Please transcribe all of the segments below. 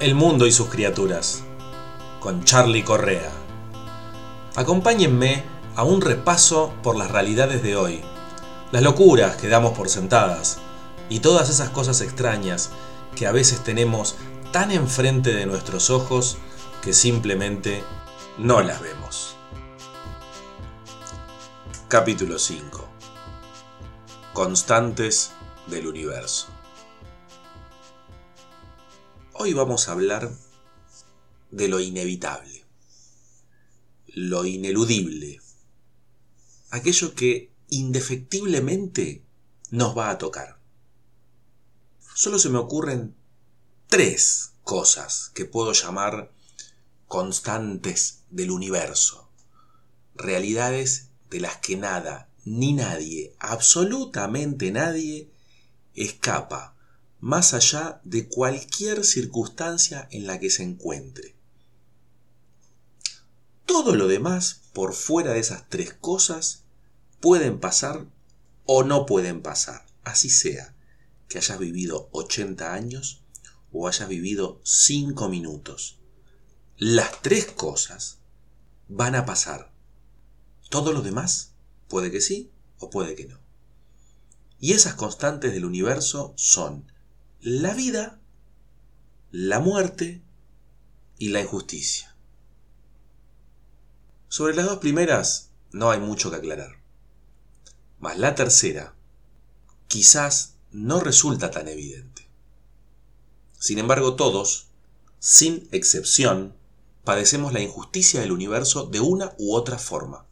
El mundo y sus criaturas, con Charlie Correa. Acompáñenme a un repaso por las realidades de hoy, las locuras que damos por sentadas y todas esas cosas extrañas que a veces tenemos tan enfrente de nuestros ojos que simplemente no las vemos. Capítulo 5. Constantes del universo. Hoy vamos a hablar de lo inevitable, lo ineludible, aquello que indefectiblemente nos va a tocar. Solo se me ocurren tres cosas que puedo llamar constantes del universo, realidades de las que nada ni nadie, absolutamente nadie, escapa más allá de cualquier circunstancia en la que se encuentre. Todo lo demás, por fuera de esas tres cosas, pueden pasar o no pueden pasar, así sea que hayas vivido 80 años o hayas vivido 5 minutos. Las tres cosas van a pasar. Todo lo demás puede que sí o puede que no. Y esas constantes del universo son la vida, la muerte y la injusticia. Sobre las dos primeras no hay mucho que aclarar. Mas la tercera quizás no resulta tan evidente. Sin embargo, todos, sin excepción, padecemos la injusticia del universo de una u otra forma.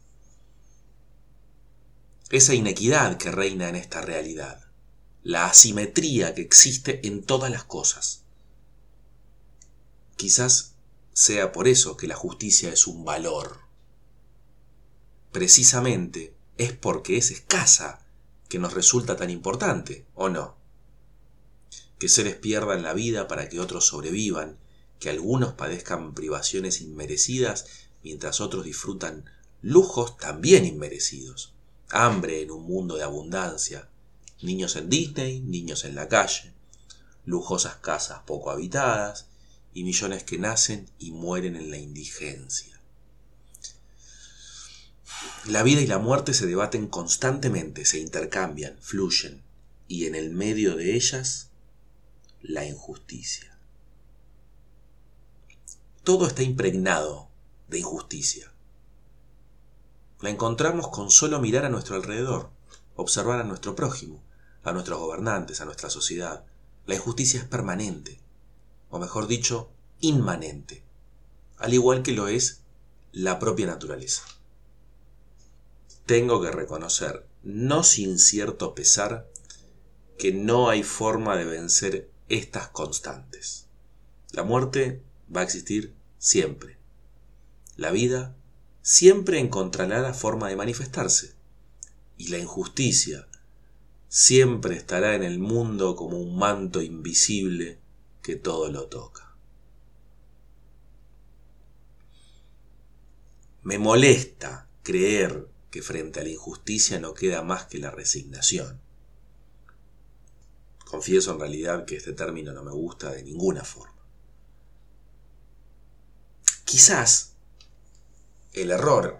Esa inequidad que reina en esta realidad la asimetría que existe en todas las cosas. Quizás sea por eso que la justicia es un valor. Precisamente es porque es escasa que nos resulta tan importante, ¿o no? Que seres pierdan la vida para que otros sobrevivan, que algunos padezcan privaciones inmerecidas mientras otros disfrutan lujos también inmerecidos, hambre en un mundo de abundancia, niños en Disney, niños en la calle, lujosas casas poco habitadas y millones que nacen y mueren en la indigencia. La vida y la muerte se debaten constantemente, se intercambian, fluyen, y en el medio de ellas, la injusticia. Todo está impregnado de injusticia. La encontramos con solo mirar a nuestro alrededor, observar a nuestro prójimo, a nuestros gobernantes, a nuestra sociedad. La injusticia es permanente, o mejor dicho, inmanente, al igual que lo es la propia naturaleza. Tengo que reconocer, no sin cierto pesar, que no hay forma de vencer estas constantes. La muerte va a existir siempre. La vida siempre encontrará la forma de manifestarse. Y la injusticia, siempre estará en el mundo como un manto invisible que todo lo toca. Me molesta creer que frente a la injusticia no queda más que la resignación. Confieso en realidad que este término no me gusta de ninguna forma. Quizás el error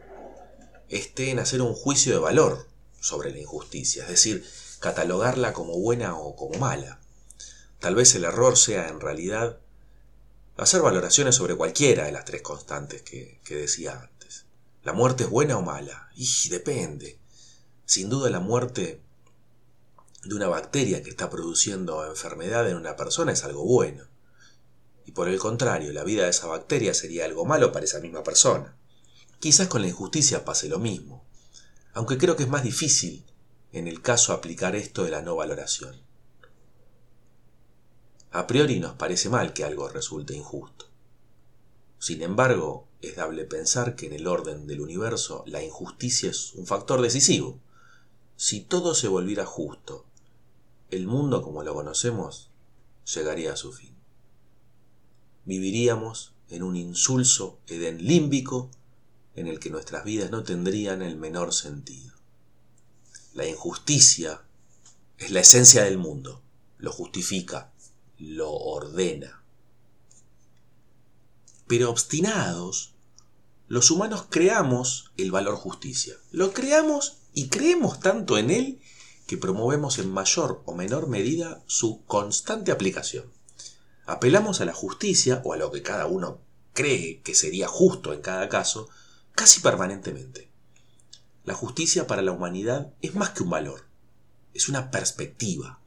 esté en hacer un juicio de valor sobre la injusticia, es decir, catalogarla como buena o como mala. Tal vez el error sea en realidad hacer valoraciones sobre cualquiera de las tres constantes que, decía antes. ¿La muerte es buena o mala? Y depende. Sin duda la muerte de una bacteria que está produciendo enfermedad en una persona es algo bueno. Y por el contrario, la vida de esa bacteria sería algo malo para esa misma persona. Quizás con la injusticia pase lo mismo, aunque creo que es más difícil en el caso aplicar esto de la no valoración. A priori nos parece mal que algo resulte injusto. Sin embargo, es dable pensar que en el orden del universo la injusticia es un factor decisivo. Si todo se volviera justo, el mundo como lo conocemos llegaría a su fin. Viviríamos en un insulso Edén límbico en el que nuestras vidas no tendrían el menor sentido. La injusticia es la esencia del mundo, lo justifica, lo ordena. Pero obstinados, los humanos creamos el valor justicia. Lo creamos y creemos tanto en él que promovemos en mayor o menor medida su constante aplicación. Apelamos a la justicia o a lo que cada uno cree que sería justo en cada caso, casi permanentemente. La justicia para la humanidad es más que un valor, es una perspectiva.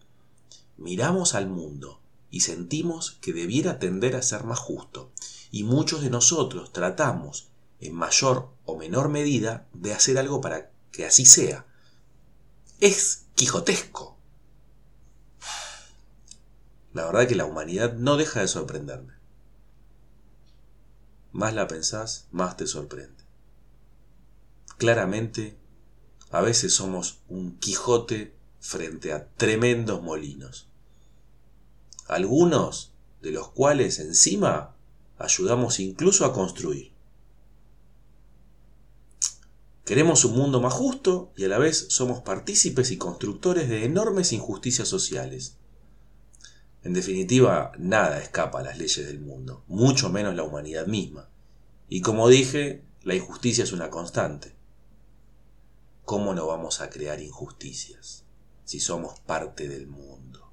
Miramos al mundo y sentimos que debiera tender a ser más justo, y muchos de nosotros tratamos, en mayor o menor medida, de hacer algo para que así sea. Es quijotesco. La verdad que la humanidad no deja de sorprenderme. Más la pensás, más te sorprende. Claramente, a veces somos un Quijote frente a tremendos molinos. Algunos de los cuales encima ayudamos incluso a construir. Queremos un mundo más justo y a la vez somos partícipes y constructores de enormes injusticias sociales. En definitiva, nada escapa a las leyes del mundo, mucho menos la humanidad misma. Y como dije, la injusticia es una constante. ¿Cómo no vamos a crear injusticias si somos parte del mundo?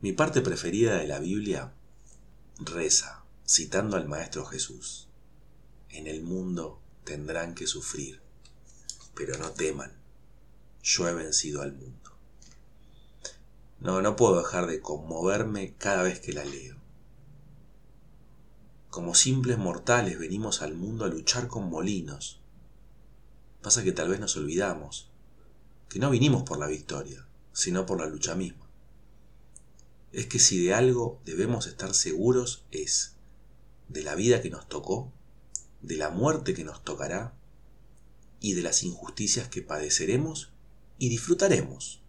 Mi parte preferida de la Biblia reza, citando al Maestro Jesús, en el mundo tendrán que sufrir, pero no teman, yo he vencido al mundo. No, no puedo dejar de conmoverme cada vez que la leo. Como simples mortales venimos al mundo a luchar con molinos. Pasa que tal vez nos olvidamos que no vinimos por la victoria, sino por la lucha misma. Es que si de algo debemos estar seguros es de la vida que nos tocó, de la muerte que nos tocará y de las injusticias que padeceremos y disfrutaremos.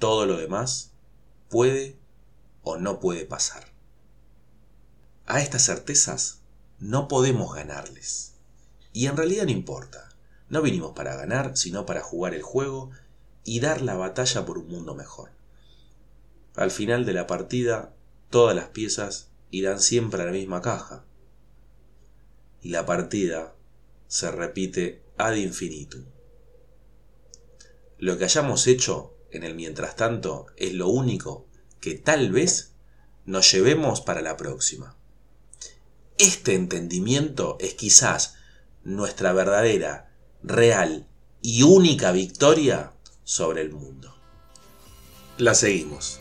Todo lo demás puede o no puede pasar. A estas certezas no podemos ganarles. Y en realidad no importa. No vinimos para ganar, sino para jugar el juego y dar la batalla por un mundo mejor. Al final de la partida, todas las piezas irán siempre a la misma caja. Y la partida se repite ad infinitum. Lo que hayamos hecho en el mientras tanto es lo único que tal vez nos llevemos para la próxima. Este entendimiento es quizás nuestra verdadera, real y única victoria sobre el mundo. La seguimos.